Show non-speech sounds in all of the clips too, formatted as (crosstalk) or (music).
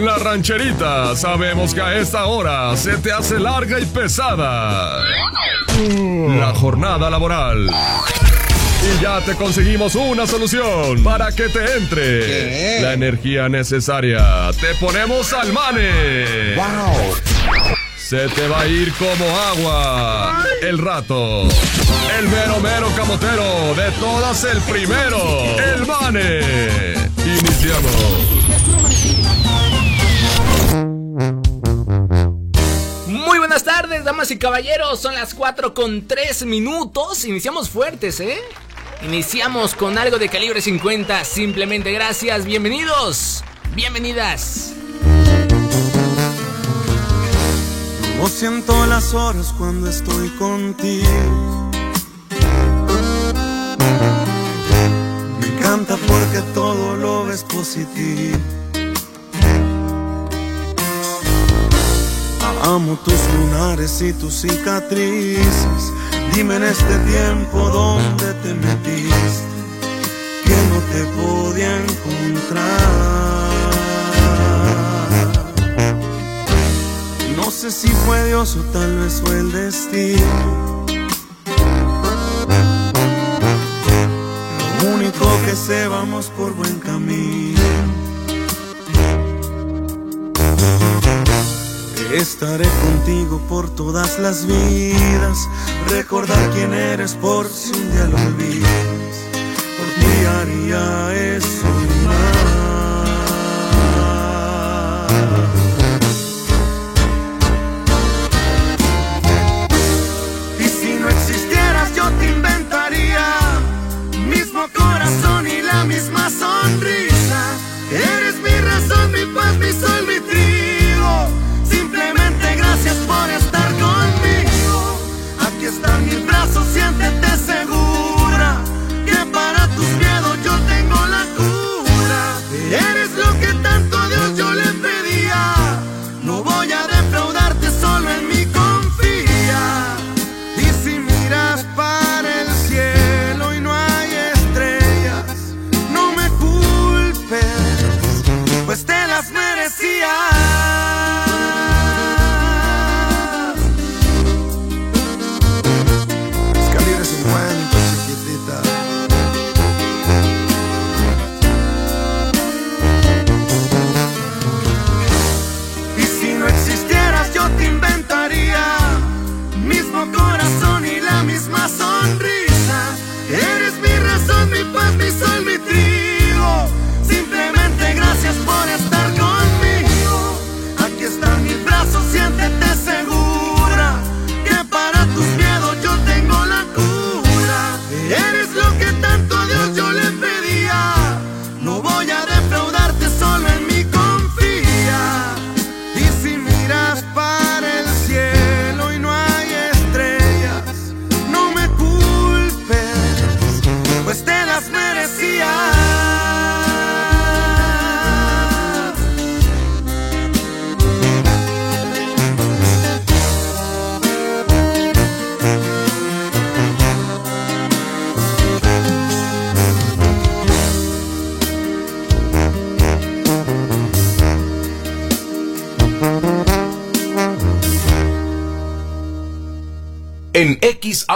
En la rancherita sabemos que a esta hora se te hace larga y pesada la jornada laboral. Y ya te conseguimos una solución para que te entre la energía necesaria. Te ponemos al mane. ¡Wow! Se te va a ir como agua el rato. El mero mero camotero de todas el primero. El mane. Iniciamos. Buenas tardes, damas y caballeros. Son las 4 con 3 minutos. Iniciamos fuertes, ¿eh? Iniciamos con algo de calibre 50. Simplemente gracias. Bienvenidos. Bienvenidas. No siento las horas cuando estoy contigo. Me encanta porque todo lo ves positivo. Amo tus lunares y tus cicatrices. Dime en este tiempo dónde te metiste, que no te podía encontrar. No sé si fue Dios o tal vez fue el destino. Lo único que sé, vamos por buen camino. Estaré contigo por todas las vidas. Recordar quién eres por si un día lo olvidas. Por ti haría eso y más. Y si no existieras, yo te inventaría. Mismo corazón y la misma sonrisa. Eres mi razón, mi paz,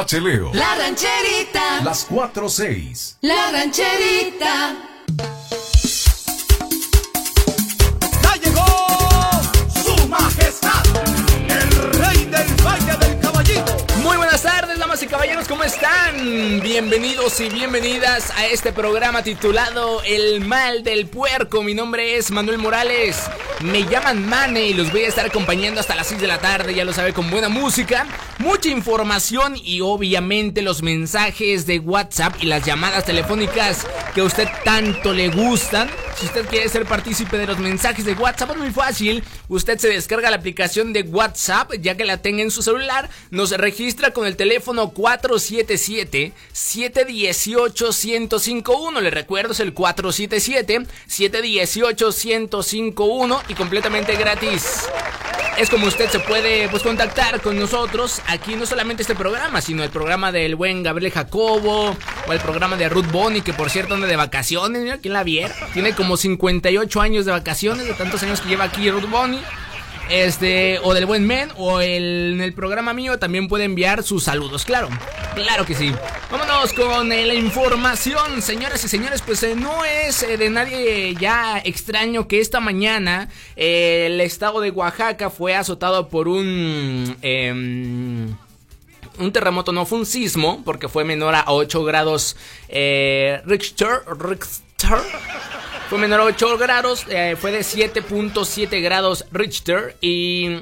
La rancherita. Las 4-6. La rancherita. ¡Ya llegó su majestad! El rey del valle del caballito. Muy buenas tardes, damas y caballeros, ¿cómo están? Bienvenidos y bienvenidas a este programa titulado El mal del puerco. Mi nombre es Manuel Morales. Me llaman Mane y los voy a estar acompañando hasta las 6 de la tarde, ya lo sabe, con buena música, mucha información y obviamente los mensajes de WhatsApp y las llamadas telefónicas que a usted tanto le gustan. Si usted quiere ser partícipe de los mensajes de WhatsApp es muy fácil. Usted se descarga la aplicación de WhatsApp ya que la tenga en su celular. Nos registra con el teléfono 477-718-1051. Le recuerdo es el 477-718-1051 y completamente gratis. es como usted se puede pues contactar con nosotros aquí no solamente este programa, sino el programa del buen Gabriel Jacobo o el programa de Ruth Boni, que por cierto anda de vacaciones, mira quién la viera. Tiene como 58 años de vacaciones, de tantos años que lleva aquí Ruth Boni. Este, o del buen men, o en el programa mío también puede enviar sus saludos, claro, claro que sí. Vámonos con eh, la información, señoras y señores, pues eh, no es eh, de nadie ya extraño que esta mañana el estado de Oaxaca fue azotado por un... Em, un terremoto no fue un sismo, porque fue menor a 8 grados Richter, Richter fue menor a 8 grados, eh, fue de 7.7 grados Richter y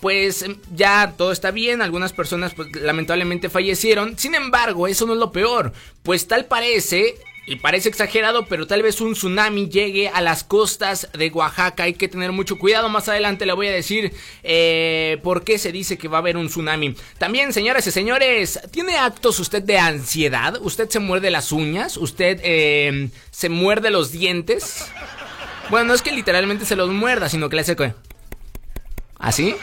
pues ya todo está bien, algunas personas pues, lamentablemente fallecieron, sin embargo eso no es lo peor, pues tal parece y parece exagerado, pero tal vez un tsunami llegue a las costas de Oaxaca. Hay que tener mucho cuidado. Más adelante le voy a decir eh, por qué se dice que va a haber un tsunami. También, señoras y señores, ¿tiene actos usted de ansiedad? ¿Usted se muerde las uñas? ¿Usted eh, se muerde los dientes? Bueno, no es que literalmente se los muerda, sino que le hace... ¿Así?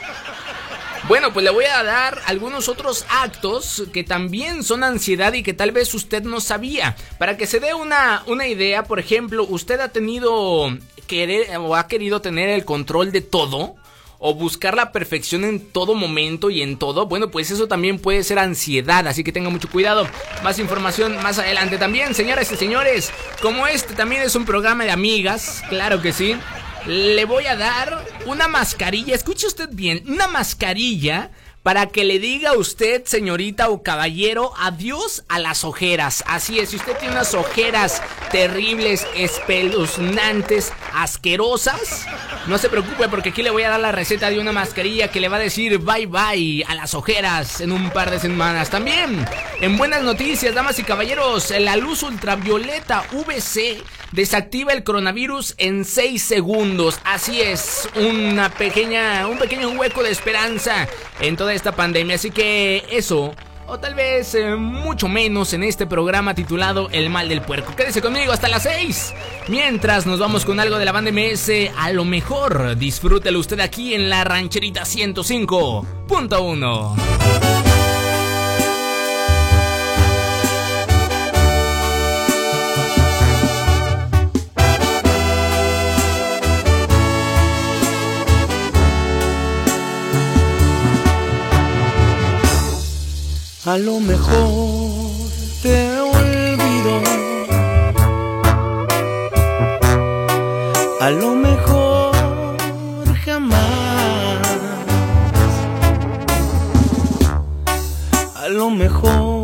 Bueno, pues le voy a dar algunos otros actos que también son ansiedad y que tal vez usted no sabía. Para que se dé una, una idea, por ejemplo, usted ha tenido querer o ha querido tener el control de todo o buscar la perfección en todo momento y en todo, bueno, pues eso también puede ser ansiedad, así que tenga mucho cuidado. Más información más adelante también, señoras y señores. Como este también es un programa de amigas, claro que sí le voy a dar una mascarilla, escuche usted bien, una mascarilla para que le diga a usted, señorita o caballero, adiós a las ojeras. Así es, si usted tiene unas ojeras terribles, espeluznantes, asquerosas, no se preocupe porque aquí le voy a dar la receta de una mascarilla que le va a decir bye bye a las ojeras en un par de semanas. También, en buenas noticias, damas y caballeros, la luz ultravioleta VC desactiva el coronavirus en 6 segundos. Así es, una pequeña, un pequeño hueco de esperanza en esta pandemia. Así que eso o tal vez eh, mucho menos en este programa titulado El mal del puerco. Quédese conmigo hasta las 6. Mientras nos vamos con algo de la banda MS, a lo mejor disfrútelo usted aquí en la rancherita 105.1. A lo mejor te olvido. A lo mejor jamás. A lo mejor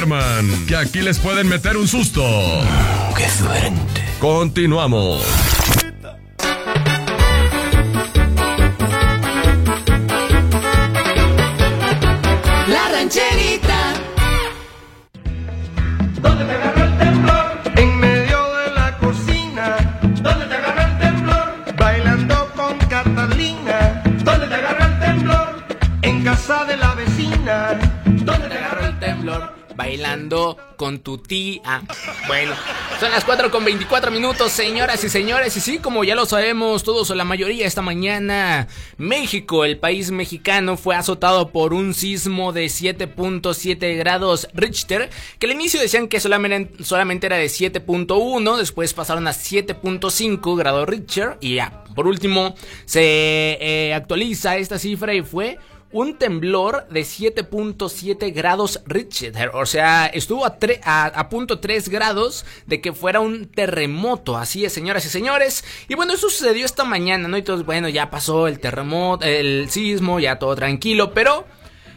duerman, que aquí les pueden meter un susto. ¡Qué suerte! Continuamos. Tu tía. Bueno, son las 4 con 24 minutos, señoras y señores. Y sí, como ya lo sabemos todos o la mayoría esta mañana, México, el país mexicano, fue azotado por un sismo de 7.7 grados Richter, que al inicio decían que solamente, solamente era de 7.1, después pasaron a 7.5 grados Richter y ya, por último, se eh, actualiza esta cifra y fue un temblor de 7.7 grados Richter. O sea, estuvo a, a, a, punto 3 grados de que fuera un terremoto. Así es, señoras y señores. Y bueno, eso sucedió esta mañana, ¿no? Y todos, bueno, ya pasó el terremoto, el sismo, ya todo tranquilo. Pero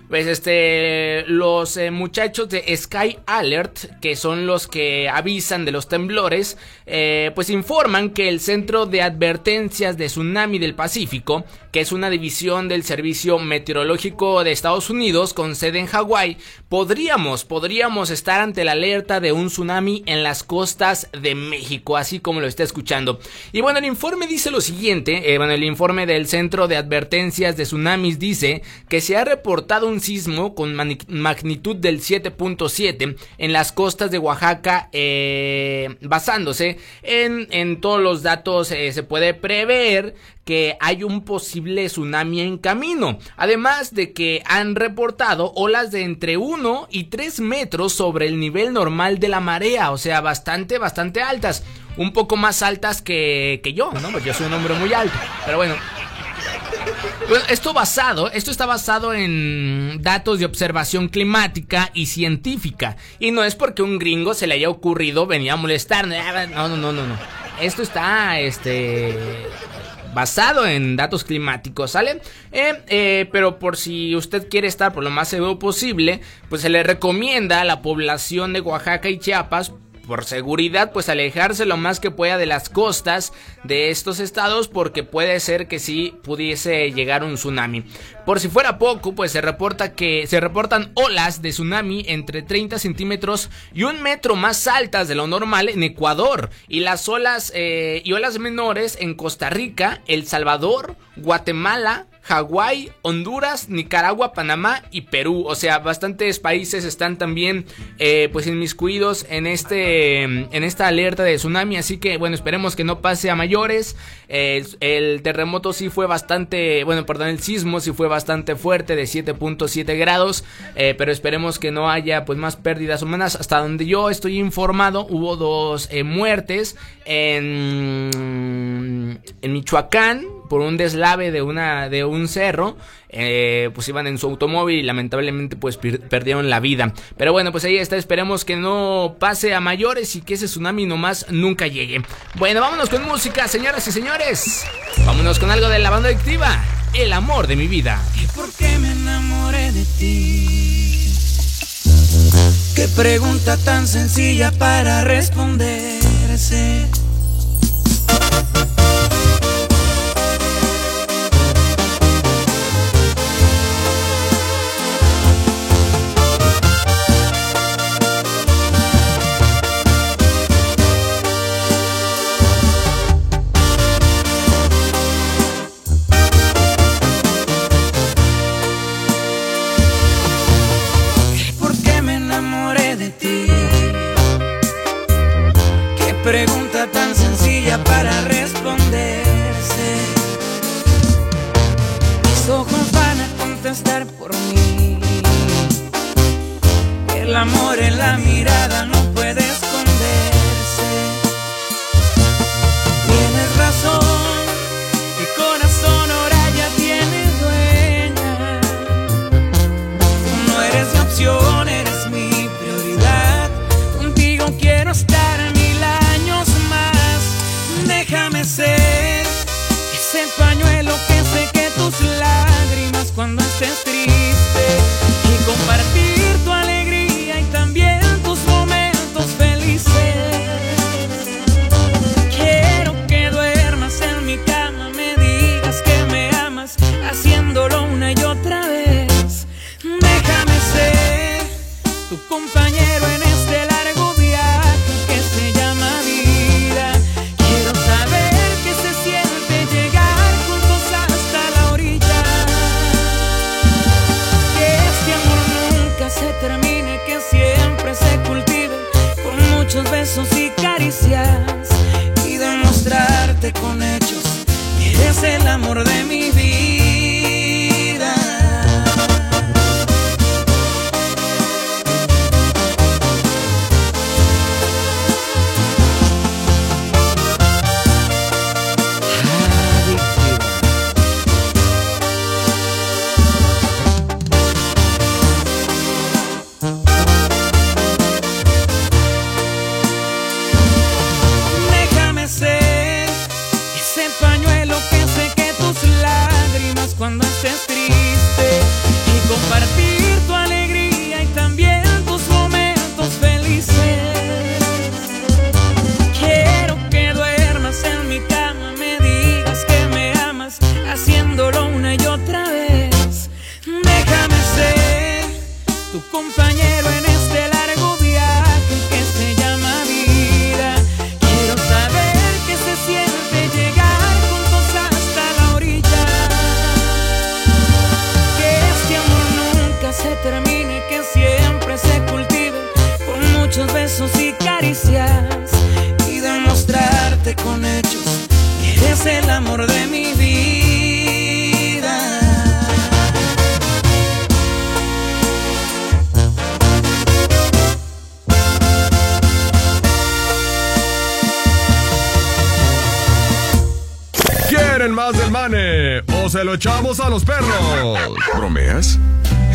pues este, los eh, muchachos de Sky Alert, que son los que avisan de los temblores, eh, pues informan que el Centro de Advertencias de Tsunami del Pacífico, que es una división del Servicio Meteorológico de Estados Unidos con sede en Hawái, podríamos, podríamos estar ante la alerta de un tsunami en las costas de México, así como lo está escuchando. Y bueno, el informe dice lo siguiente, eh, bueno, el informe del Centro de Advertencias de Tsunamis dice que se ha reportado un sismo con magnitud del 7.7 en las costas de Oaxaca, eh, basándose en, todos los datos, eh, se puede prever que hay un posible tsunami en camino. Además de que han reportado olas de entre 1 y 3 metros sobre el nivel normal de la marea, o sea, bastante, bastante altas. Un poco más altas que, yo, ¿no? Yo soy un hombre muy alto. Pero bueno, esto basado, esto está basado en datos de observación climática y científica. Y no es porque un gringo se le haya ocurrido venir a molestar. No, no, no, no, no. Esto está, este, basado en datos climáticos, ¿sale? Eh, eh, pero por si usted quiere estar por lo más seguro posible, pues se le recomienda a la población de Oaxaca y Chiapas por seguridad, pues alejarse lo más que pueda de las costas de estos estados porque puede ser que sí pudiese llegar un tsunami. Por si fuera poco, pues se reporta que se reportan olas de tsunami entre 30 centímetros y un metro más altas de lo normal en Ecuador y las olas eh, y olas menores en Costa Rica, El Salvador, Guatemala, Hawái, Honduras, Nicaragua, Panamá y Perú. O sea, bastantes países están también eh, pues inmiscuidos en este en esta alerta de tsunami. Así que bueno, esperemos que no pase a mayores. Eh, el terremoto sí fue bastante, bueno, perdón, el sismo sí fue bastante fuerte de 7.7 grados. Eh, pero esperemos que no haya pues más pérdidas humanas. Hasta donde yo estoy informado, hubo dos eh, muertes en, en Michoacán por un deslave de una de un cerro eh, pues iban en su automóvil y lamentablemente pues perdieron la vida pero bueno pues ahí está esperemos que no pase a mayores y que ese tsunami nomás nunca llegue bueno vámonos con música señoras y señores vámonos con algo de la banda adictiva el amor de mi vida ¿Y por qué me enamoré de ti? Qué pregunta tan sencilla para responderse. Hechos eres el amor de mi vida.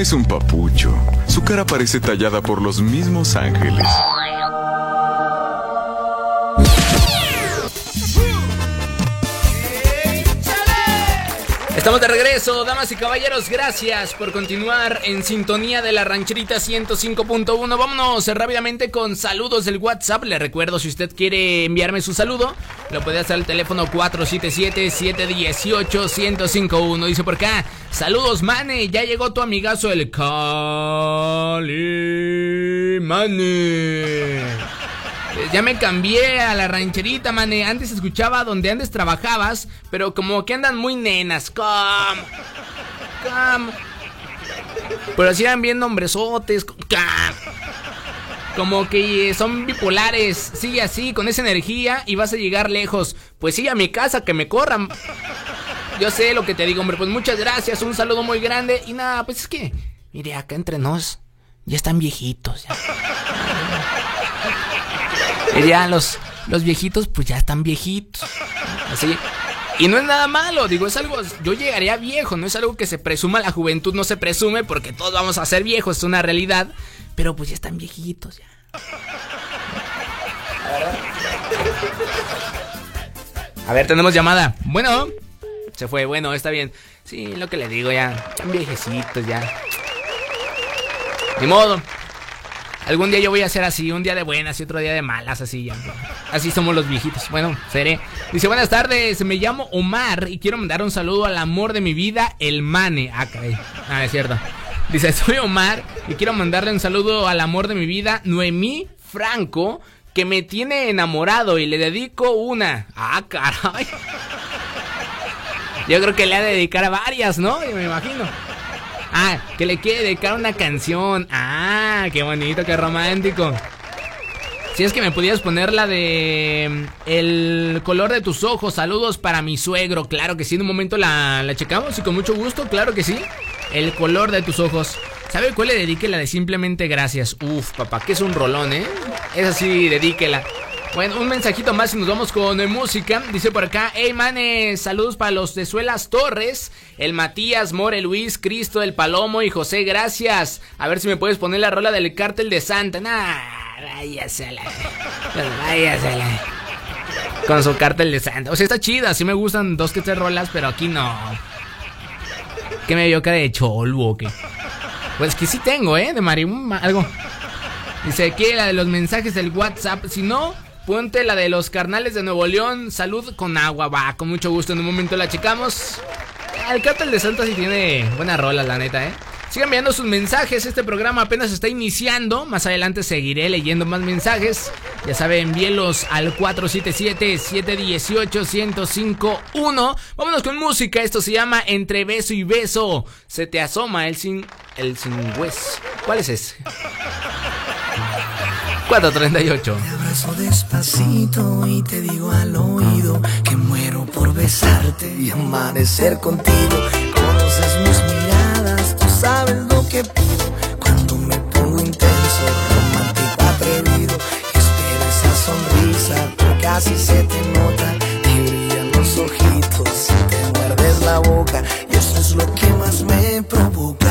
Es un papucho. Su cara parece tallada por los mismos ángeles. Estamos de regreso, damas y caballeros, gracias por continuar en sintonía de la rancherita 105.1. Vámonos rápidamente con saludos del WhatsApp. Le recuerdo, si usted quiere enviarme su saludo, lo puede hacer al teléfono 477-718-1051. Dice por acá, saludos, Mane, ya llegó tu amigazo el Cali Mane. Ya me cambié a la rancherita, mane. Antes escuchaba donde antes trabajabas, pero como que andan muy nenas. ¿Cómo? ¿Cómo? Pero sigan viendo hombresotes. ¿Cómo? Como que son bipolares. Sigue así, con esa energía y vas a llegar lejos. Pues sí, a mi casa, que me corran. Yo sé lo que te digo, hombre. Pues muchas gracias, un saludo muy grande. Y nada, pues es que, mire, acá entre nos, ya están viejitos. Ya. Ya los, los viejitos, pues ya están viejitos. Así. Y no es nada malo, digo, es algo. Yo llegaría viejo, no es algo que se presuma. La juventud no se presume porque todos vamos a ser viejos, es una realidad. Pero pues ya están viejitos, ya. A ver, tenemos llamada. Bueno, se fue, bueno, está bien. Sí, lo que le digo ya. Están viejecitos ya. Ni modo. Algún día yo voy a ser así, un día de buenas y otro día de malas, así ya. Así somos los viejitos. Bueno, seré. Dice, buenas tardes, me llamo Omar y quiero mandar un saludo al amor de mi vida, el Mane. Ah, caray. Ah, es cierto. Dice, soy Omar y quiero mandarle un saludo al amor de mi vida, Noemí Franco, que me tiene enamorado y le dedico una. Ah, caray. Yo creo que le ha de dedicar a varias, ¿no? Me imagino. Ah, que le quiere dedicar una canción. Ah, qué bonito, qué romántico. Si es que me pudieras poner la de mm, El color de tus ojos, saludos para mi suegro. Claro que sí, en un momento la, la checamos y con mucho gusto, claro que sí. El color de tus ojos. ¿Sabe cuál le dedique? La de simplemente gracias. Uf, papá, que es un rolón, ¿eh? Es así, dedíquela. Bueno, un mensajito más y nos vamos con música. Dice por acá, hey manes, saludos para los de Suelas Torres, el Matías, More, Luis, Cristo, el Palomo y José, gracias. A ver si me puedes poner la rola del cártel de Santa. Nah, váyasela. Pues váyasela. Con su cartel de Santa. O sea, está chida, sí me gustan dos que tres rolas, pero aquí no. ¿Qué me dio cara de cholvo o qué? Pues que sí tengo, ¿eh? De Marim, algo. Dice aquí la de los mensajes del WhatsApp. Si no, ponte la de los carnales de Nuevo León. Salud con agua, va. Con mucho gusto, en un momento la checamos. El cartel de Santa sí tiene buena rola, la neta, ¿eh? Sigan enviando sus mensajes. Este programa apenas está iniciando. Más adelante seguiré leyendo más mensajes. Ya saben, envíelos al 477-718-1051. Vámonos con música. Esto se llama Entre beso y beso. Se te asoma el sin. El sin hueso. ¿Cuál es ese? 438. Te abrazo despacito y te digo al oído que muero por besarte y amanecer contigo. Conoces mis sabes lo que pido cuando me pongo intenso, romántico, atrevido. Y espero esa sonrisa porque casi se te nota. Te brillan los ojitos, te muerdes la boca y eso es lo que más me provoca.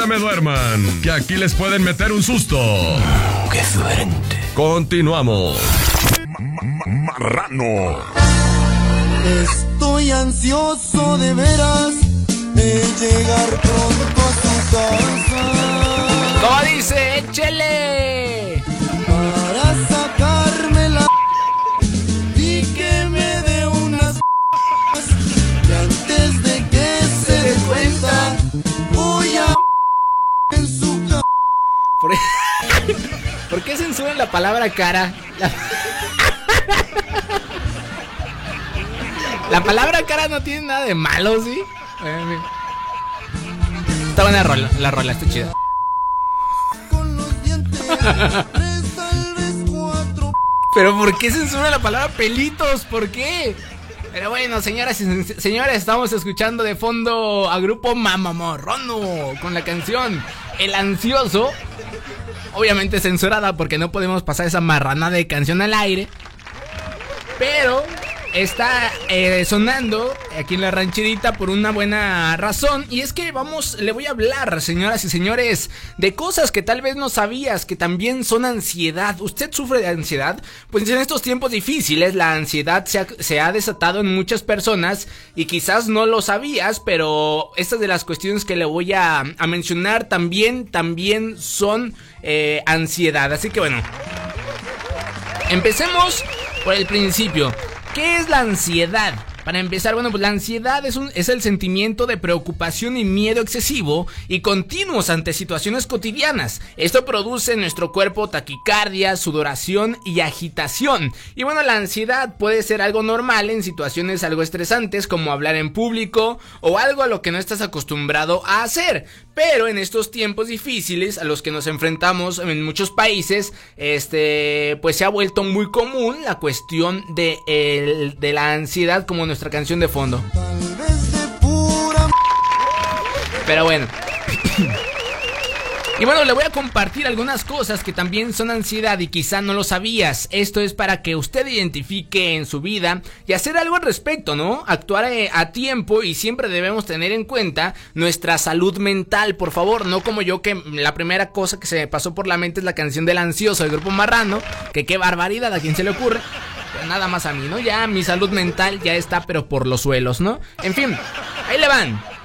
Se me duerman, que aquí les pueden meter un susto. ¡Qué suerte! Continuamos. Marrano. Estoy ansioso de veras de llegar pronto a tu casa Como dice, échele. La palabra cara? La... La palabra cara no tiene nada de malo, ¿sí? Eh, Está buena rola, la rola, está chida. Pero ¿por qué censura la palabra pelitos? ¿Por qué? Pero bueno, señoras y señores, estamos escuchando de fondo a grupo Mamamorrono con la canción El Ansioso. Obviamente censurada porque no podemos pasar esa marrana de canción al aire. Pero está eh, sonando aquí en la rancherita por una buena razón. Y es que vamos, le voy a hablar, señoras y señores, de cosas que tal vez no sabías que también son ansiedad. ¿Usted sufre de ansiedad? Pues en estos tiempos difíciles la ansiedad se ha, se ha desatado en muchas personas y quizás no lo sabías, pero estas de las cuestiones que le voy a, a mencionar también, también son eh, ansiedad. Así que bueno, empecemos por el principio. ¿Qué es la ansiedad? Para empezar, bueno, pues la ansiedad es, un, el sentimiento de preocupación y miedo excesivo y continuos ante situaciones cotidianas. Esto produce en nuestro cuerpo taquicardia, sudoración y agitación. Y bueno, la ansiedad puede ser algo normal en situaciones algo estresantes como hablar en público o algo a lo que no estás acostumbrado a hacer. Pero en estos tiempos difíciles a los que nos enfrentamos en muchos países, este, pues se ha vuelto muy común la cuestión de, el, de la ansiedad como nuestra canción de fondo. Pero bueno. Y bueno, le voy a compartir algunas cosas que también son ansiedad y quizá no lo sabías. Esto es para que usted identifique en su vida y hacer algo al respecto, ¿no? Actuar eh, a tiempo y siempre debemos tener en cuenta nuestra salud mental, por favor. No como yo que la primera cosa que se me pasó por la mente es la canción del ansioso del grupo Marrano. Que qué barbaridad, ¿a quién se le ocurre? Nada más a mí, ¿no? Ya mi salud mental ya está, pero por los suelos, ¿no? En fin, ahí le van.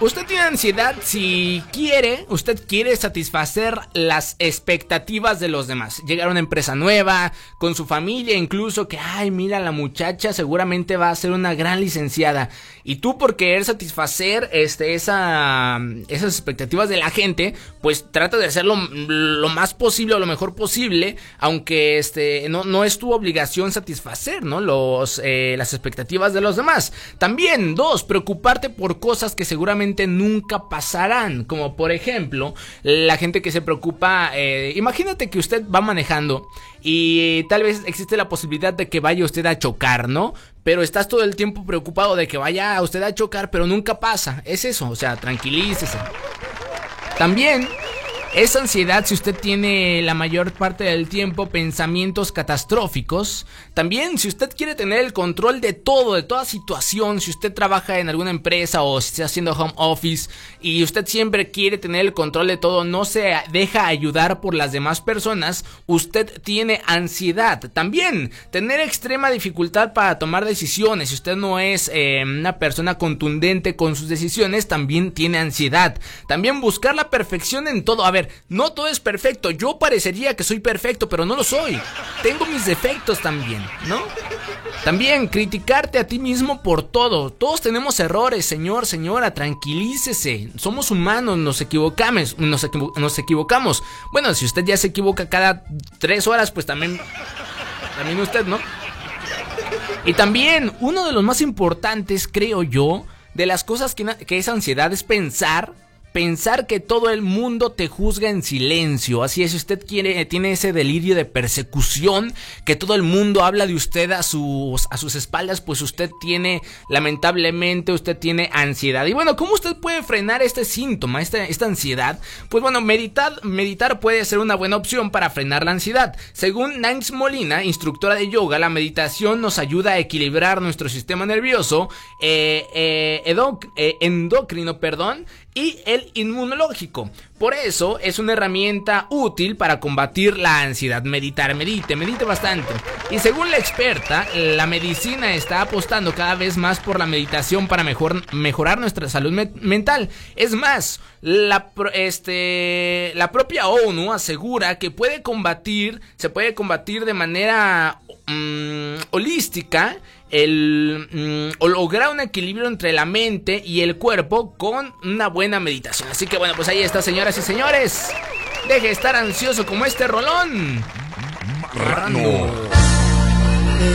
Usted tiene ansiedad si quiere, usted quiere satisfacer las expectativas de los demás. Llegar a una empresa nueva, con su familia, incluso que, ay, mira, la muchacha seguramente va a ser una gran licenciada. Y tú por querer satisfacer este, esa, esas expectativas de la gente, pues trata de hacerlo lo más posible o lo mejor posible, aunque este, no, no es tu obligación satisfacer, ¿no? Los, eh, las expectativas de los demás. También, dos, preocuparte por cosas que seguramente nunca pasarán. Como por ejemplo, la gente que se preocupa, eh, imagínate que usted va manejando y tal vez existe la posibilidad de que vaya usted a chocar, ¿no? Pero estás todo el tiempo preocupado de que vaya usted a chocar, pero nunca pasa. Es eso, o sea, tranquilícese. También es ansiedad si usted tiene la mayor parte del tiempo pensamientos catastróficos. También si usted quiere tener el control de todo, de toda situación, si usted trabaja en alguna empresa o si está haciendo home office y usted siempre quiere tener el control de todo, no se deja ayudar por las demás personas, usted tiene ansiedad. También tener extrema dificultad para tomar decisiones. Si usted no es eh, una persona contundente con sus decisiones, también tiene ansiedad. También buscar la perfección en todo. A ver, no todo es perfecto. Yo parecería que soy perfecto, pero no lo soy. Tengo mis defectos también, ¿no? También criticarte a ti mismo por todo. Todos tenemos errores, señor, señora, tranquilícese. Somos humanos, nos equivocamos, nos, equivocamos. Bueno, si usted ya se equivoca cada tres horas, pues también, también usted, ¿no? Y también, uno de los más importantes, creo yo, de las cosas que, que es ansiedad es pensar pensar que todo el mundo te juzga en silencio. Así es, usted quiere, tiene ese delirio de persecución, que todo el mundo habla de usted a sus, a sus espaldas, pues usted tiene, lamentablemente, usted tiene ansiedad. Y bueno, ¿cómo usted puede frenar este síntoma, esta, esta ansiedad? Pues bueno, meditar, meditar puede ser una buena opción para frenar la ansiedad. Según Nance Molina, instructora de yoga, la meditación nos ayuda a equilibrar nuestro sistema nervioso, eh, eh, eh endocrino, perdón, y el inmunológico. Por eso es una herramienta útil para combatir la ansiedad. Meditar, medite, medite bastante. Y según la experta, la medicina está apostando cada vez más por la meditación para mejor, mejorar nuestra salud mental. Es más, la, este, la propia ONU asegura que puede combatir, se puede combatir de manera mm, holística el mm, o lograr un equilibrio entre la mente y el cuerpo con una buena meditación. Así que bueno, pues ahí está, señoras y señores. Deje de estar ansioso como este rolón. Marrano.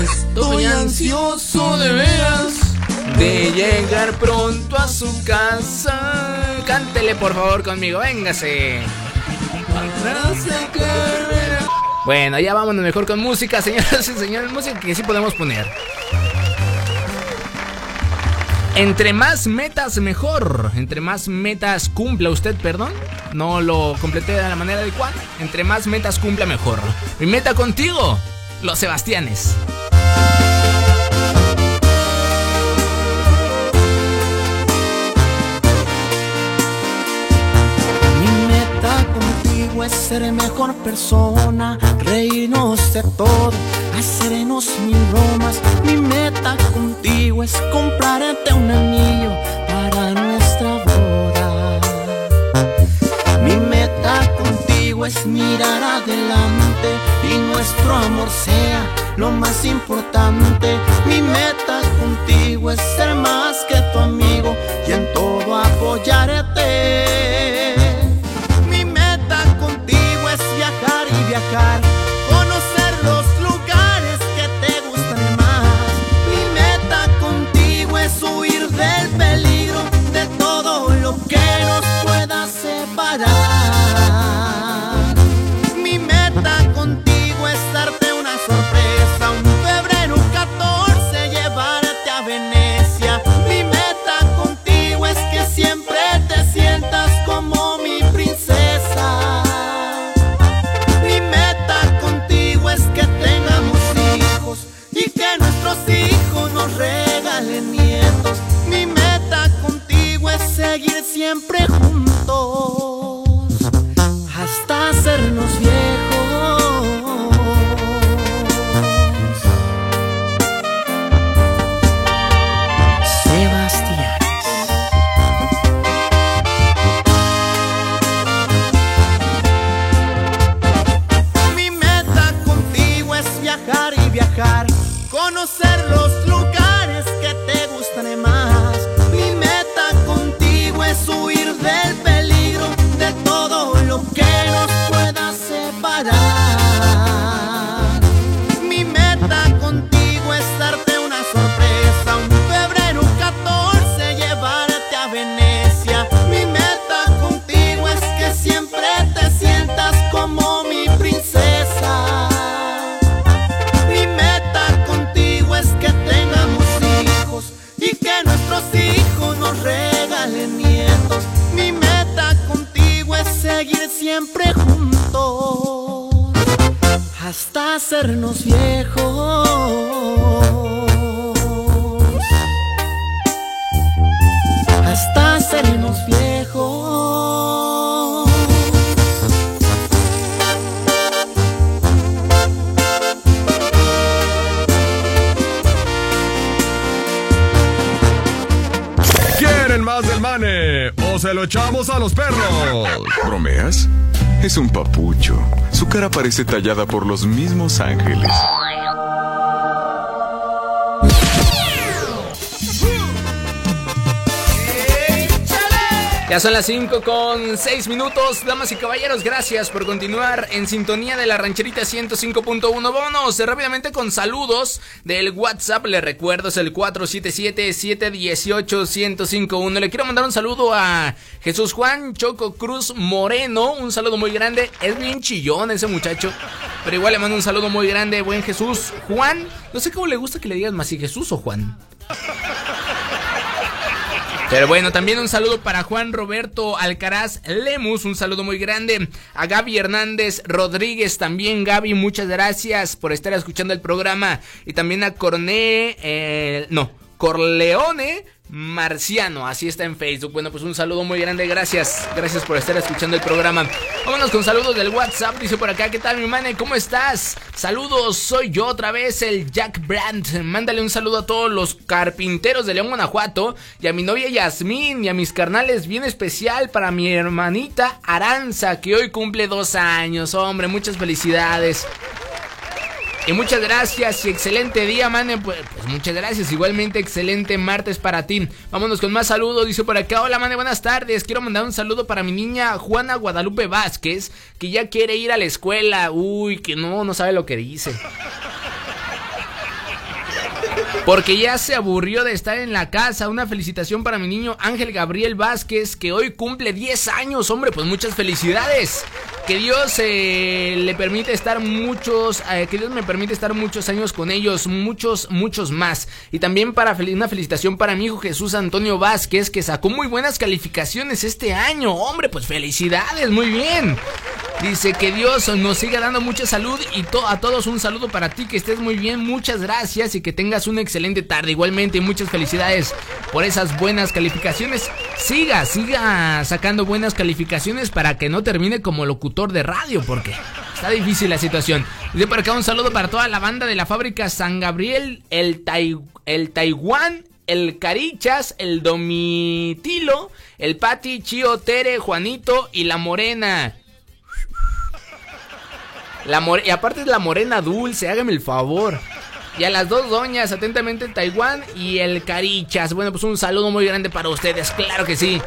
Estoy ansioso de veras de llegar pronto a su casa. Cántele por favor conmigo, véngase. Bueno, ya vámonos mejor con música, señoras y señores. Música que sí podemos poner. Entre más metas, mejor. Entre más metas cumpla usted, perdón. No lo completé de la manera adecuada. Entre más metas cumpla, mejor. Mi meta contigo, los Sebastianes. Ser mejor persona, reírnos de todo, hacernos mil bromas. Mi meta contigo es comprarte un anillo para nuestra boda. Mi meta contigo es mirar adelante y nuestro amor sea lo más importante. Mi meta contigo es ser más que tu amigo y en todo apoyarte. A los perros? ¿Bromeas? Es un papucho. Su cara parece tallada por los mismos ángeles. Ya son las 5 con 6 minutos, damas y caballeros, gracias por continuar en sintonía de la rancherita 105.1. Vámonos eh, rápidamente con saludos del WhatsApp, le recuerdo es el 477-718-1051. Le quiero mandar un saludo a Jesús Juan Choco Cruz Moreno, un saludo muy grande, es bien chillón ese muchacho, pero igual le mando un saludo muy grande, buen Jesús Juan. No sé cómo le gusta que le digas más si Jesús o Juan. Pero bueno, también un saludo para Juan Roberto Alcaraz Lemus, un saludo muy grande. A Gaby Hernández Rodríguez, también Gaby, muchas gracias por estar escuchando el programa. Y también a Corné, eh, no, Corleone Marciano, así está en Facebook. Bueno, pues un saludo muy grande, gracias. Gracias por estar escuchando el programa. Vámonos con saludos del WhatsApp. Dice por acá, ¿qué tal mi mane? ¿Cómo estás? Saludos, soy yo otra vez, el Jack Brandt. Mándale un saludo a todos los carpinteros de León, Guanajuato. Y a mi novia Yasmín y a mis carnales bien especial para mi hermanita Aranza, que hoy cumple dos años. Hombre, muchas felicidades. Y muchas gracias y excelente día, mane. Pues, pues, muchas gracias. Igualmente, excelente martes para ti. Vámonos con más saludos. Dice por acá: Hola, mane, buenas tardes. Quiero mandar un saludo para mi niña Juana Guadalupe Vázquez, que ya quiere ir a la escuela. Uy, que no, no sabe lo que dice. Porque ya se aburrió de estar en la casa. Una felicitación para mi niño Ángel Gabriel Vázquez, que hoy cumple 10 años. Hombre, pues muchas felicidades. Que Dios eh, le permite estar muchos, eh, que Dios me permite estar muchos años con ellos, muchos, muchos más. Y también para una felicitación para mi hijo Jesús Antonio Vázquez, que sacó muy buenas calificaciones este año. Hombre, pues felicidades, muy bien. Dice que Dios nos siga dando mucha salud y a todos un saludo para ti, que estés muy bien, muchas gracias y que tengas una excelente tarde. Igualmente, muchas felicidades por esas buenas calificaciones. Siga, siga sacando buenas calificaciones para que no termine como locutor de radio, porque está difícil la situación. Dice por acá un saludo para toda la banda de la fábrica San Gabriel, el, el Taiwán, el Carichas, el Domitilo, el Pati, Chio, Tere, Juanito y la Morena. La y aparte es la morena dulce, hágame el favor. Y a las dos doñas, atentamente Taiwán y el Carichas. Bueno, pues un saludo muy grande para ustedes, claro que sí.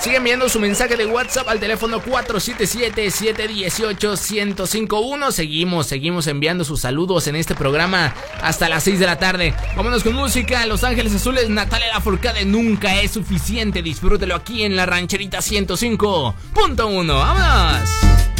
Sigue enviando su mensaje de WhatsApp al teléfono 477-718-1051. Seguimos, seguimos enviando sus saludos en este programa hasta las 6 de la tarde. Vámonos con música. Los Ángeles Azules, Natalia Lafourcade nunca es suficiente. Disfrútelo aquí en la rancherita 105.1. ¡Vámonos!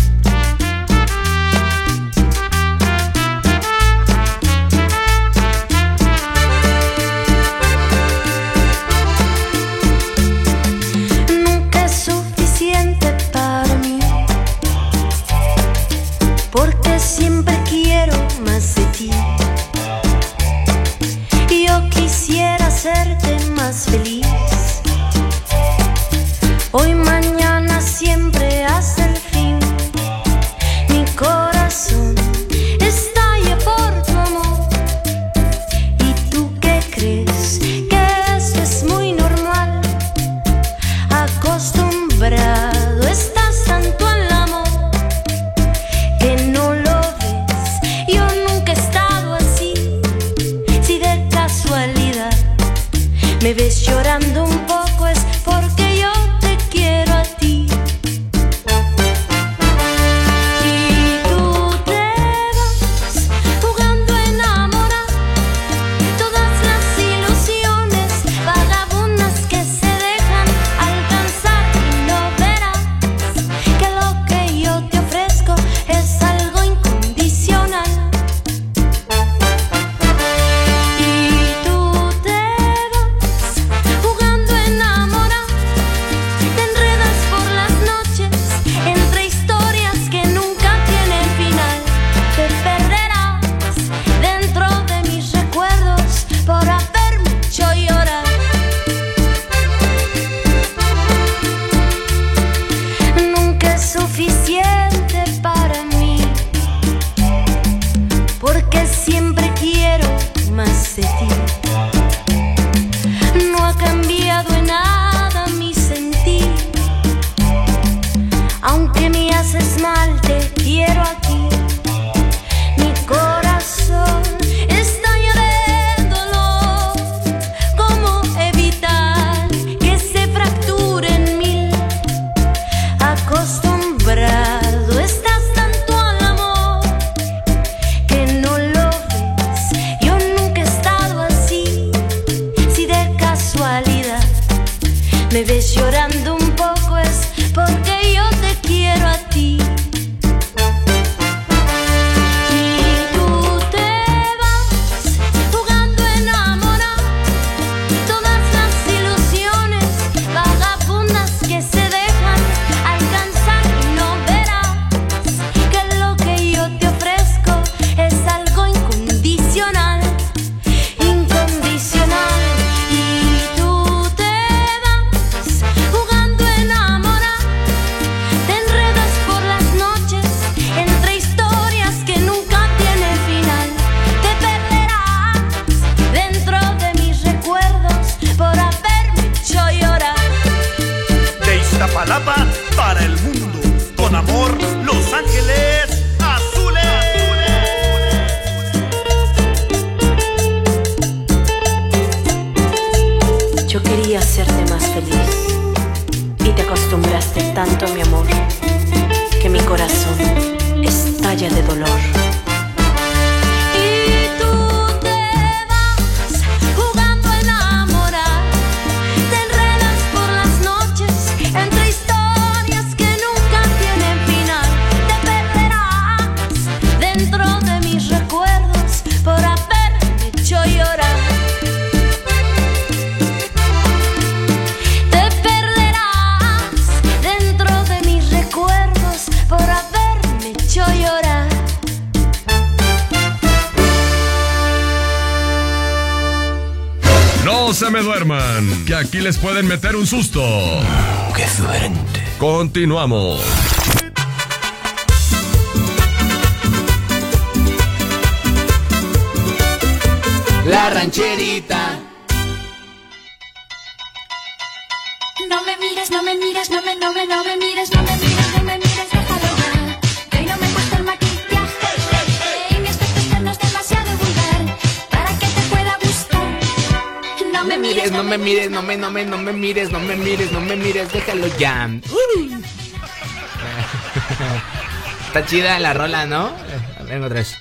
Les pueden meter un susto. ¡Qué suerte! Continuamos. La rancherita. No me mires, no me mires, no me, no me, no me mires, no me no me mires, no me, no me, no me mires, no me mires, no me mires, déjalo ya. (laughs) Está chida la rola, ¿no? Venga otra vez.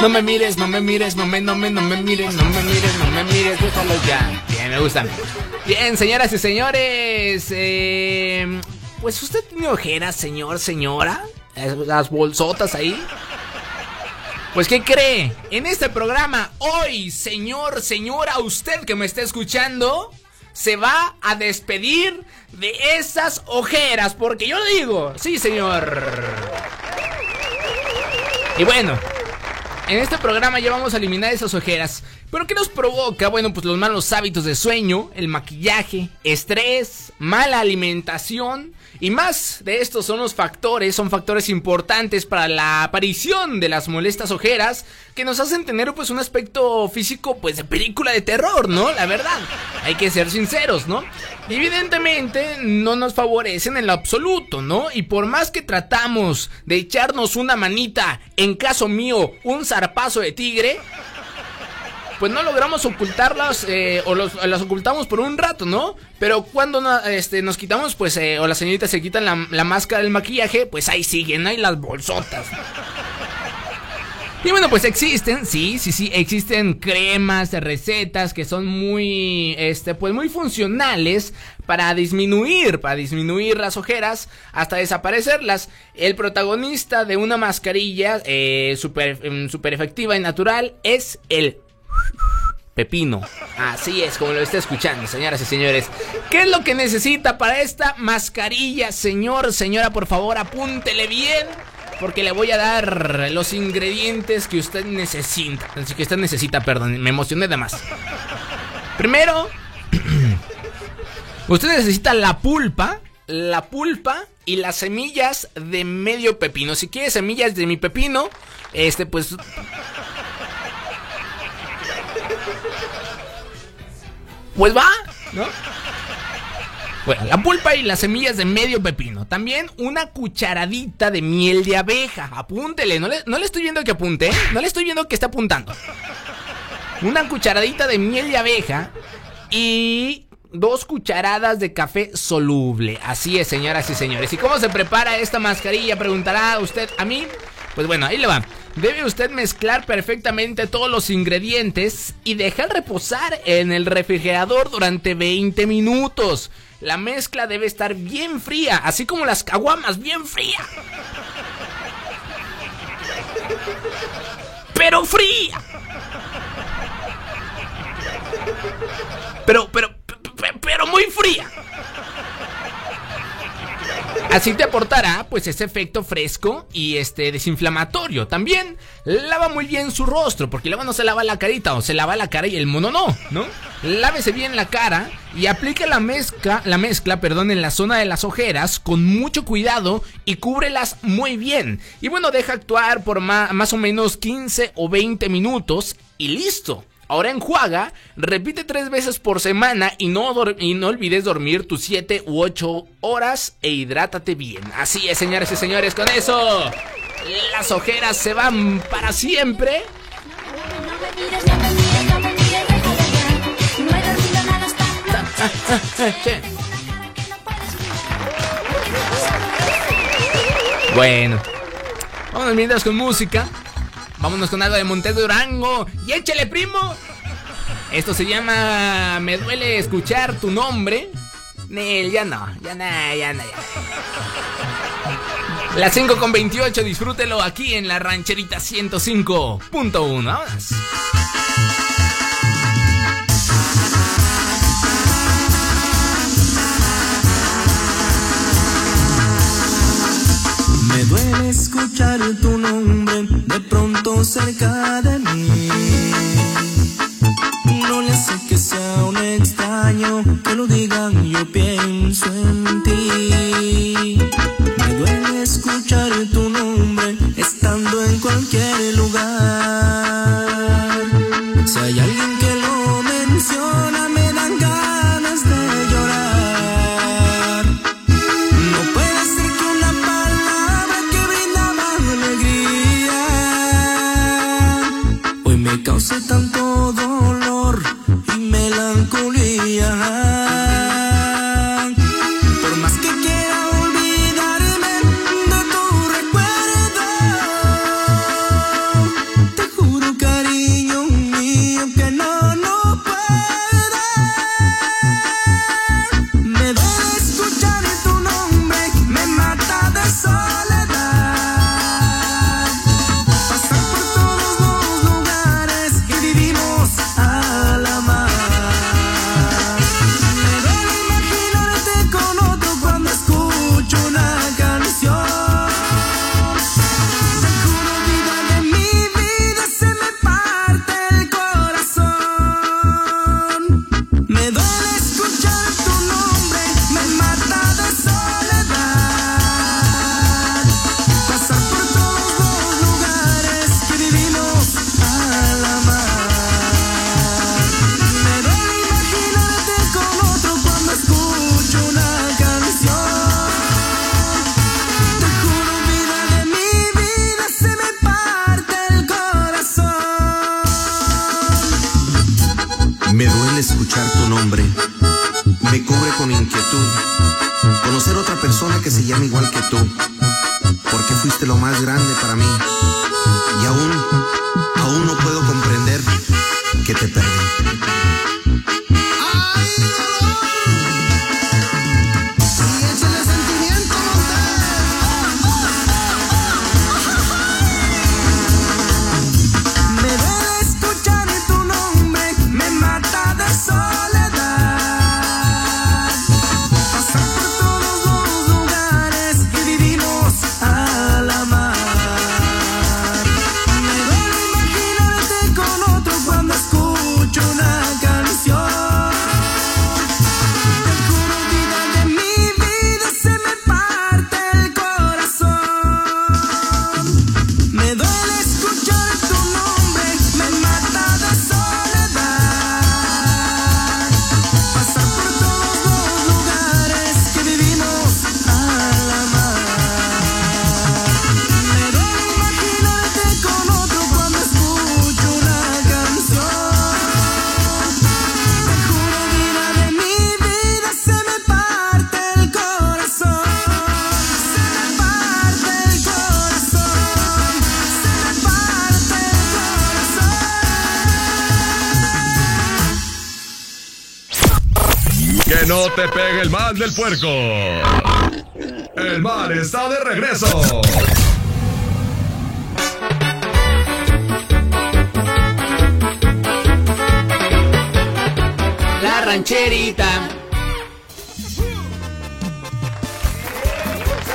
No me mires, no me mires, no me, no me, no me mires, no me mires, no me mires, déjalo ya. Bien, me gustan. Bien, señoras y señores, eh, pues usted tiene ojeras, señor, señora, Eh, las bolsotas ahí. Pues, ¿qué cree? En este programa, hoy, señor, señora, usted que me está escuchando, se va a despedir de esas ojeras. Porque yo lo digo, sí, señor. Y bueno, en este programa ya vamos a eliminar esas ojeras. ¿Pero qué nos provoca? Bueno, pues los malos hábitos de sueño, el maquillaje, estrés, mala alimentación. Y más de estos son los factores, son factores importantes para la aparición de las molestas ojeras que nos hacen tener pues un aspecto físico pues de película de terror, ¿no? La verdad, hay que ser sinceros, ¿no? Evidentemente no nos favorecen en lo absoluto, ¿no? Y por más que tratamos de echarnos una manita, en caso mío, un zarpazo de tigre, pues no logramos ocultarlas eh, o, las ocultamos por un rato, ¿no? Pero cuando este, nos quitamos, pues, eh, o las señoritas se quitan la, la máscara del maquillaje, pues ahí siguen, ahí las bolsotas. Y bueno, pues existen, sí, sí, sí, existen cremas, recetas que son muy, este, pues muy funcionales para disminuir, para disminuir las ojeras hasta desaparecerlas. El protagonista de una mascarilla eh, super, em, super efectiva y natural es el Pepino. Así es, como lo está escuchando, señoras y señores. ¿Qué es lo que necesita para esta mascarilla, señor, señora? Por favor, apúntele bien. Porque le voy a dar los ingredientes que usted necesita. Que usted necesita, perdón, me emocioné de más. Primero, (clears throat) usted necesita la pulpa, la pulpa y las semillas de medio pepino. Si quiere semillas de mi pepino, este, pues Pues va, ¿no? Bueno, la pulpa y las semillas de medio pepino. También una cucharadita de miel de abeja. Apúntele, no le, no le estoy viendo que apunte, ¿eh? no le estoy viendo que está apuntando. Una cucharadita de miel de abeja y dos cucharadas de café soluble. Así es, señoras y señores. ¿Y cómo se prepara esta mascarilla? Preguntará usted a mí. Pues bueno, ahí le va. Debe usted mezclar perfectamente todos los ingredientes y dejar reposar en el refrigerador durante 20 minutos. La mezcla debe estar bien fría, así como las caguamas, bien fría. Pero fría. Pero, pero, pe- pero muy fría. Así te aportará pues ese efecto fresco y este desinflamatorio. También lava muy bien su rostro, porque luego no se lava la carita o se lava la cara y el mono no, ¿no? Lávese bien la cara y aplique la mezcla, la mezcla, perdón, en la zona de las ojeras con mucho cuidado y cúbrelas muy bien. Y bueno, deja actuar por ma- más o menos 15 o 20 minutos y listo. Ahora enjuaga, repite tres veces por semana y no, y no olvides dormir tus 7 u 8 horas e hidrátate bien. Así es, señores y señores, con eso las ojeras se van para siempre. Bueno, vámonos mientras con música. Vámonos con algo de Montes Durango. Y échale, primo. Esto se llama Me duele escuchar tu nombre. Nel, ya no, ya no, ya no, ya. Las 5 con 28, disfrútelo aquí en la rancherita 105.1. Duele escuchar tu nombre de pronto cerca de mí. No le sé que sea un extraño que lo digan, yo pienso en ti. Me duele escuchar tu nombre estando en cualquier lugar. Que no te pegue el mal del puerco. El mal está de regreso. La rancherita.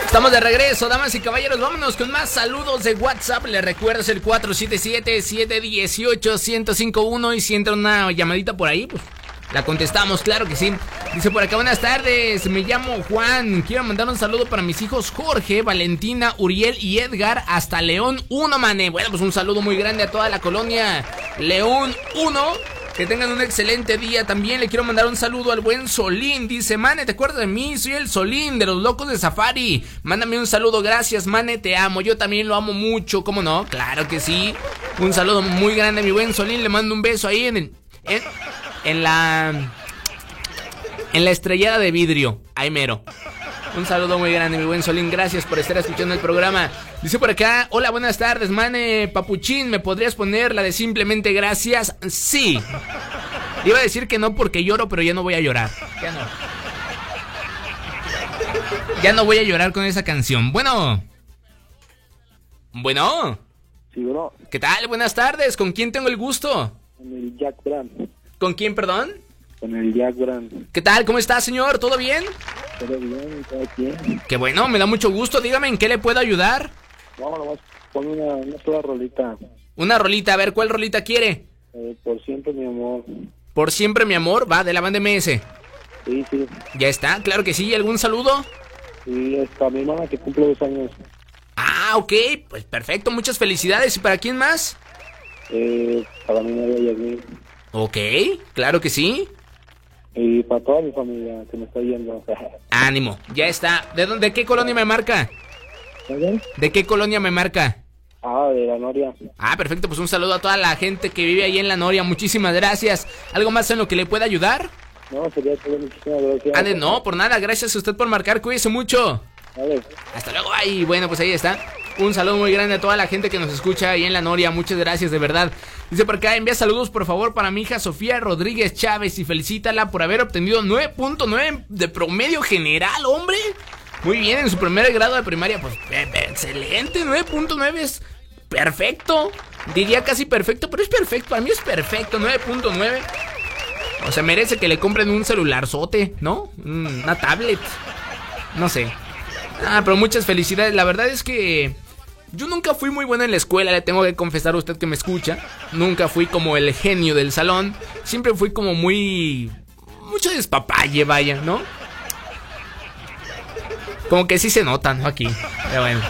Estamos de regreso, damas y caballeros. Vámonos con más saludos de WhatsApp. Les recuerdas el 477-718-1051 y si entra una llamadita por ahí, pues la contestamos, claro que sí. Dice por acá, buenas tardes, me llamo Juan. Quiero mandar un saludo para mis hijos Jorge, Valentina, Uriel y Edgar hasta León 1, mané. Bueno, pues un saludo muy grande a toda la colonia León 1. Que tengan un excelente día. También le quiero mandar un saludo al buen Solín. Dice, Mane, ¿te acuerdas de mí? Soy el Solín de los locos de Safari. Mándame un saludo, gracias, Mane, te amo. Yo también lo amo mucho, ¿cómo no? Claro que sí. Un saludo muy grande a mi buen Solín. Le mando un beso ahí en el, en, en la... En la estrellada de vidrio. Ahí mero. Un saludo muy grande, mi buen Solín. Gracias por estar escuchando el programa. Dice por acá, hola, buenas tardes, mane Papuchín. ¿Me podrías poner la de simplemente gracias? Sí. Iba a decir que no porque lloro, pero ya no voy a llorar. Ya no. Ya no voy a llorar con esa canción. Bueno. Bueno. Sí, bro. ¿Qué tal? Buenas tardes. ¿Con quién tengo el gusto? Con el Jack Brand. ¿Con quién, perdón? Con el Jack Brand. ¿Qué tal? ¿Cómo está, señor? ¿Todo bien? Todo bien, todo bien. Qué bueno, me da mucho gusto. Dígame en qué le puedo ayudar. Vamos, nomás, pon una, una sola rolita. Una rolita, a ver, ¿cuál rolita quiere? Eh, por siempre, mi amor. Por siempre, mi amor, va, de la banda MS. Sí, sí. Ya está, claro que sí. ¿Algún saludo? Y está mi mamá que cumple dos años. Ah, ok, pues perfecto, muchas felicidades. ¿Y para quién más? Eh, para mi novia. Ok, claro que sí. Y para toda mi familia que me está yendo. (laughs) Ánimo, ya está. ¿De dónde, de qué colonia me marca? ¿Está ¿De qué colonia me marca? Ah, de la Noria. Ah, perfecto, pues un saludo a toda la gente que vive ahí en la Noria. Muchísimas gracias. ¿Algo más en lo que le pueda ayudar? No, sería todo. Muchísimas gracias. Ande, no, por nada, gracias a usted por marcar. Cuídese mucho. Vale. Hasta luego. Ay, bueno, pues ahí está. Un saludo muy grande a toda la gente que nos escucha ahí en la Noria. Muchas gracias, de verdad. Dice por acá, envía saludos por favor para mi hija Sofía Rodríguez Chávez y felicítala por haber obtenido 9.9 de promedio general, hombre. Muy bien, en su primer grado de primaria, pues eh, eh, excelente, 9.9 es perfecto. Diría casi perfecto, pero es perfecto, para mí es perfecto, 9.9. O sea, merece que le compren un celularzote, ¿no? Mm, Una tablet. No sé. Ah, pero muchas felicidades. La verdad es que yo nunca fui muy bueno en la escuela, le tengo que confesar a usted que me escucha. Nunca fui como el genio del salón. Siempre fui como muy... Mucho despapalle, vaya, ¿no? Como que sí se nota, ¿no? Aquí. Pero bueno.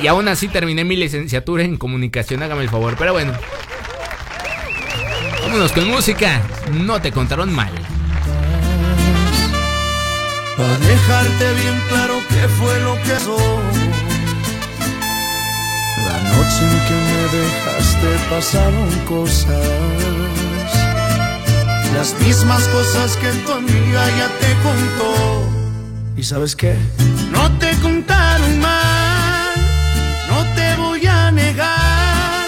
Y aún así terminé mi licenciatura en comunicación, hágame el favor. Pero bueno. Vámonos con música. No te contaron mal. Para dejarte bien claro qué fue lo que. Noche en que me dejaste pasaron cosas. Las mismas cosas que tu amiga ya te contó. ¿Y sabes qué? No te contaron mal, no te voy a negar.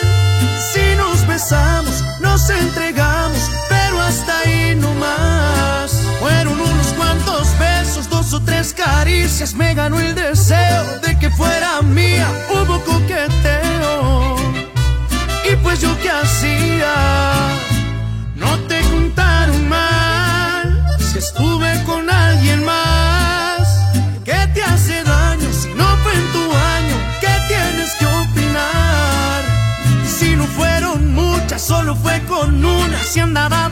Si nos besamos, nos entregamos, pero hasta ahí no más. Fueron unos cuantos besos, dos o tres caricias, me ganó el deseo de que fuera mía. Hubo coqueteo, pues yo qué hacía. No te contaron mal, si estuve con alguien más. ¿Qué te hace daño si no fue en tu año? ¿Qué tienes que opinar? Si no fueron muchas, solo fue con una. Si andaba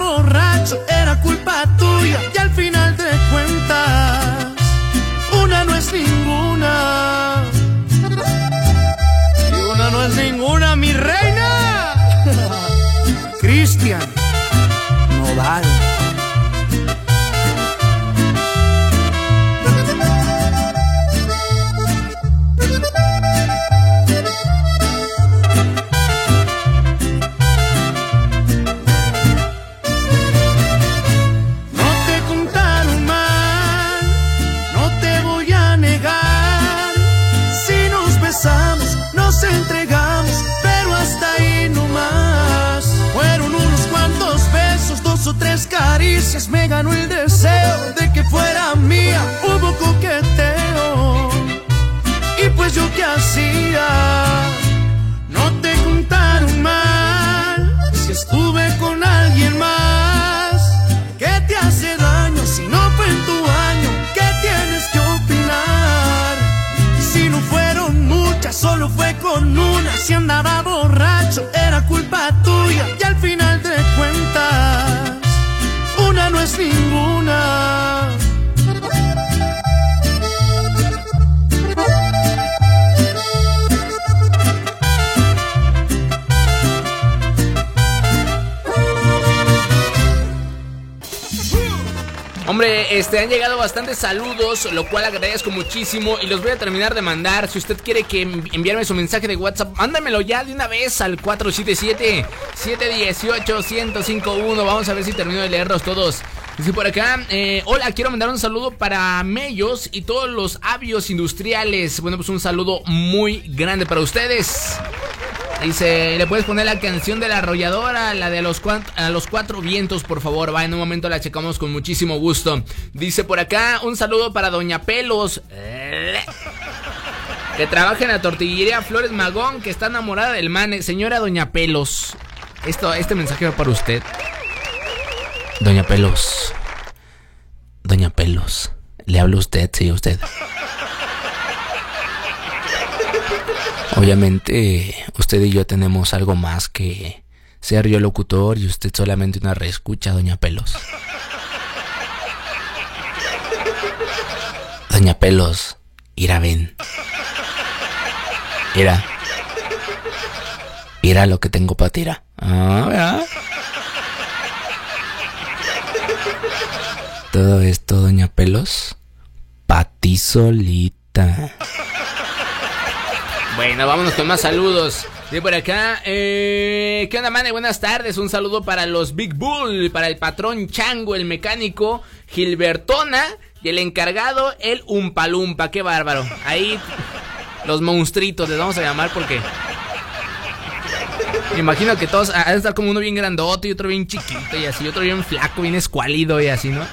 yo Hombre, este han llegado bastantes saludos, lo cual agradezco muchísimo y los voy a terminar de mandar. Si usted quiere que envi- enviarme su mensaje de WhatsApp, mándamelo ya de una vez al 477-718-1051. Vamos a ver si termino de leerlos todos. Dice por acá, eh, hola, quiero mandar un saludo para Mellos y todos los avios industriales. Bueno, pues un saludo muy grande para ustedes. Dice, ¿le puedes poner la canción de la arrolladora, la de los, a los cuatro vientos, por favor? Va, en un momento la checamos con muchísimo gusto. Dice por acá, un saludo para Doña Pelos. Que trabaja en la tortillería Flores Magón, que está enamorada del mane. Señora Doña Pelos, esto, este mensaje va para usted. Doña Pelos. Doña Pelos. Le hablo usted, sí, a usted. Obviamente, usted y yo tenemos algo más que ser yo locutor y usted solamente una reescucha, doña Pelos. Doña Pelos, ira ven. Mira. Mira lo que tengo para tirar. Ah. Todo esto, Doña Pelos, pa' ti solita. Bueno, vámonos con más saludos. De por acá, eh, ¿qué onda, mane? Buenas tardes. Un saludo para los Big Bull, para el patrón Chango, el mecánico, Gilbertona y el encargado, el Umpalumpa. Qué bárbaro. Ahí, los monstruitos, les vamos a llamar porque. Imagino que todos, ha de estar como uno bien grandote y otro bien chiquito y así, otro bien flaco, bien escuálido y así, ¿no?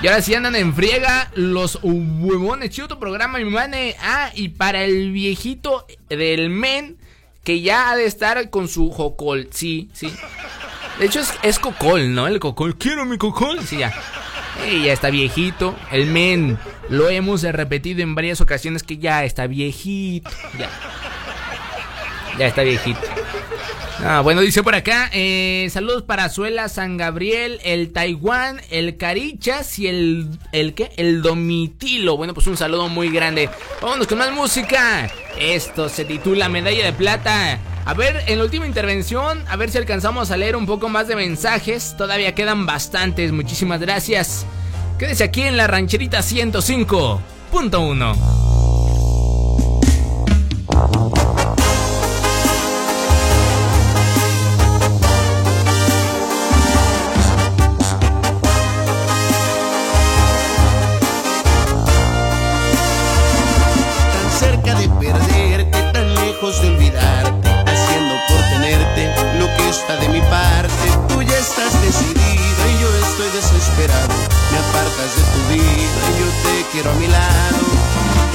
Y ahora sí andan en friega los huevones. Chido tu programa, mi mane. Ah, y para el viejito del men, que ya ha de estar con su jocol. Sí, sí. De hecho, es, es cocol, ¿no? El cocol. Quiero mi cocol. Sí, ya. Y ya está viejito. El men lo hemos repetido en varias ocasiones que ya está viejito. Ya. Ya está viejito. Ah, bueno, dice por acá, eh, saludos para Suela, San Gabriel, el Taiwán, el Carichas y el, el ¿qué? El Domitilo. Bueno, pues un saludo muy grande. Vámonos con más música. Esto se titula Medalla de Plata. A ver, en la última intervención, a ver si alcanzamos a leer un poco más de mensajes. Todavía quedan bastantes. Muchísimas gracias. Quédese aquí en la rancherita 105.1.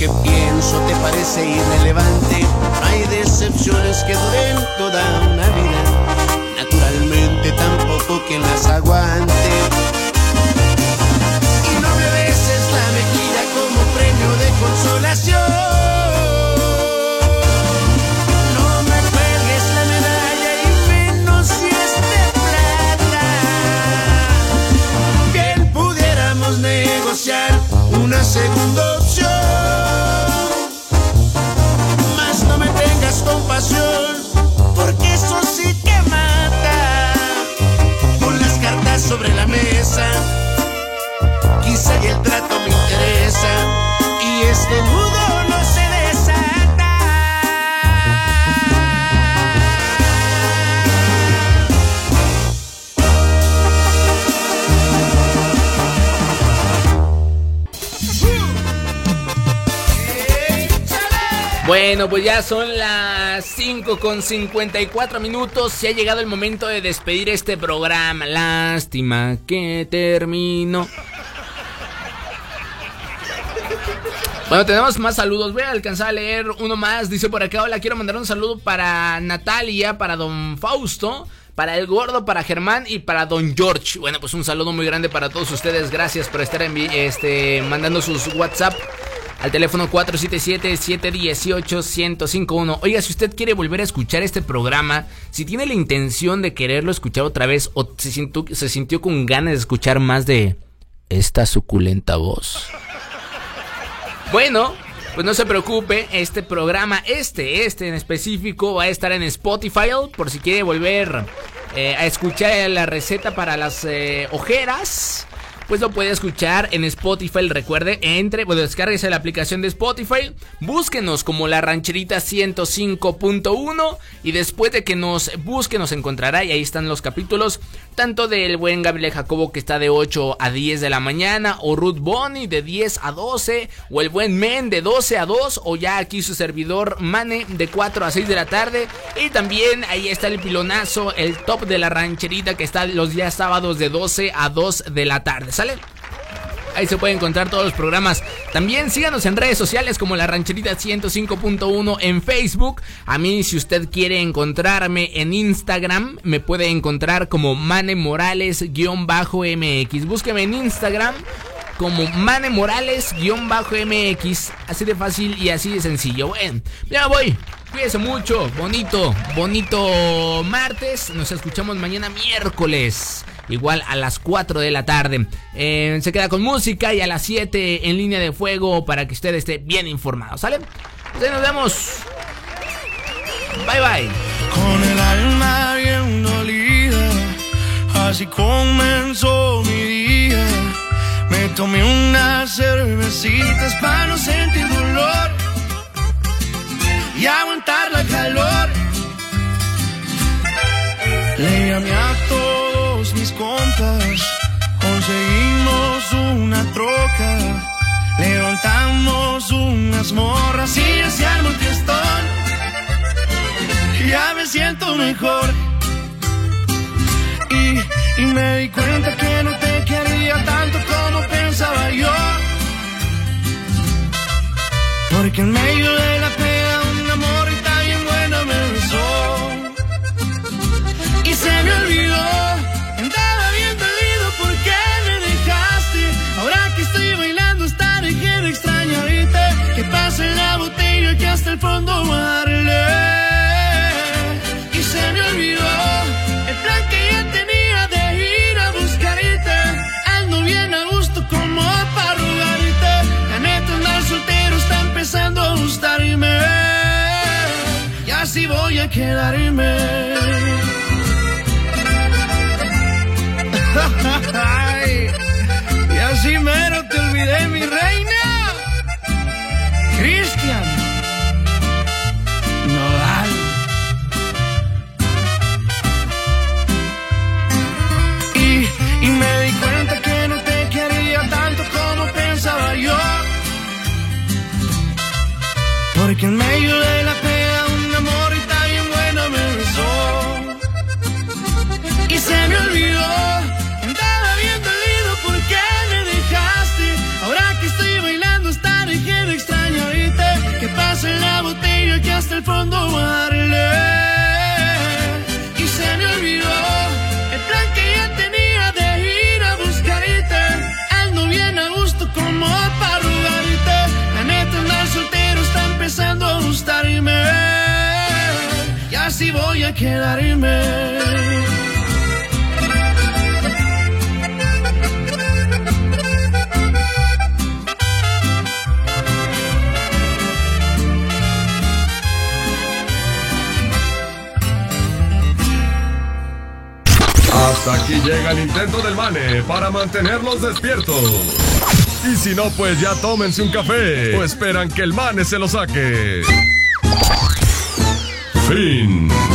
que pienso te parece irrelevante, hay decepciones que duren toda ya son las 5 con 54 minutos. Se ha llegado el momento de despedir este programa. Lástima que terminó. Bueno, tenemos más saludos. Voy a alcanzar a leer uno más. Dice por acá, hola, quiero mandar un saludo para Natalia, para don Fausto, para el gordo, para Germán y para don George. Bueno, pues un saludo muy grande para todos ustedes. Gracias por estar envi- este, mandando sus WhatsApp al teléfono 477-718-1051. Oiga, si usted quiere volver a escuchar este programa, si tiene la intención de quererlo escuchar otra vez o se sintió, se sintió con ganas de escuchar más de, esta suculenta voz. Bueno, pues no se preocupe, este programa, este, este en específico, va a estar en Spotify por si quiere volver eh, a escuchar la receta para las eh, ojeras. Pues lo puede escuchar en Spotify. Recuerde, entre, bueno, descárguese la aplicación de Spotify. Búsquenos como la rancherita 105.1. Y después de que nos busque, nos encontrará. Y ahí están los capítulos. Tanto del buen Gabriel Jacobo que está de 8 a 10 de la mañana. O Ruth Bonnie de 10 a 12. O el buen Men de 12 a 2. O ya aquí su servidor Mane de 4 a 6 de la tarde. Y también ahí está el pilonazo, el top de la rancherita que está los días sábados de 12 a 2 de la tarde. Ahí se pueden encontrar todos los programas. También síganos en redes sociales como la rancherita 105.1 en Facebook. A mí si usted quiere encontrarme en Instagram, me puede encontrar como Mane Morales-MX. Búsqueme en Instagram como Mane Morales-MX. Así de fácil y así de sencillo. Bueno, ya voy. Cuídense mucho. Bonito, bonito martes. Nos escuchamos mañana miércoles. Igual a las 4 de la tarde. Eh, se queda con música y a las 7 en línea de fuego para que usted esté bien informado. ¿Sale? Entonces nos vemos. Bye bye. Con el alma bien dolida, así comenzó mi día. Me tomé unas cervecitas para no sentir dolor y aguantar la calor. Le llamé a todos conseguimos una troca, levantamos unas morras y se armó un fiestón. Ya me siento mejor. Y, y me di cuenta que no te quería tanto como pensaba yo. Porque en medio de fondo darle. Y se me olvidó el plan que ya tenía de ir a buscarte. Ando bien a gusto como para rogarte. La neta andar soltero está empezando a gustarme. Y así voy a quedarme. (laughs) Y así mero te olvidé, mi reina. Quedarme. Hasta aquí llega el intento del Mane para mantenerlos despiertos. Y si no, pues ya tómense un café o esperan que el Mane se lo saque. Fin.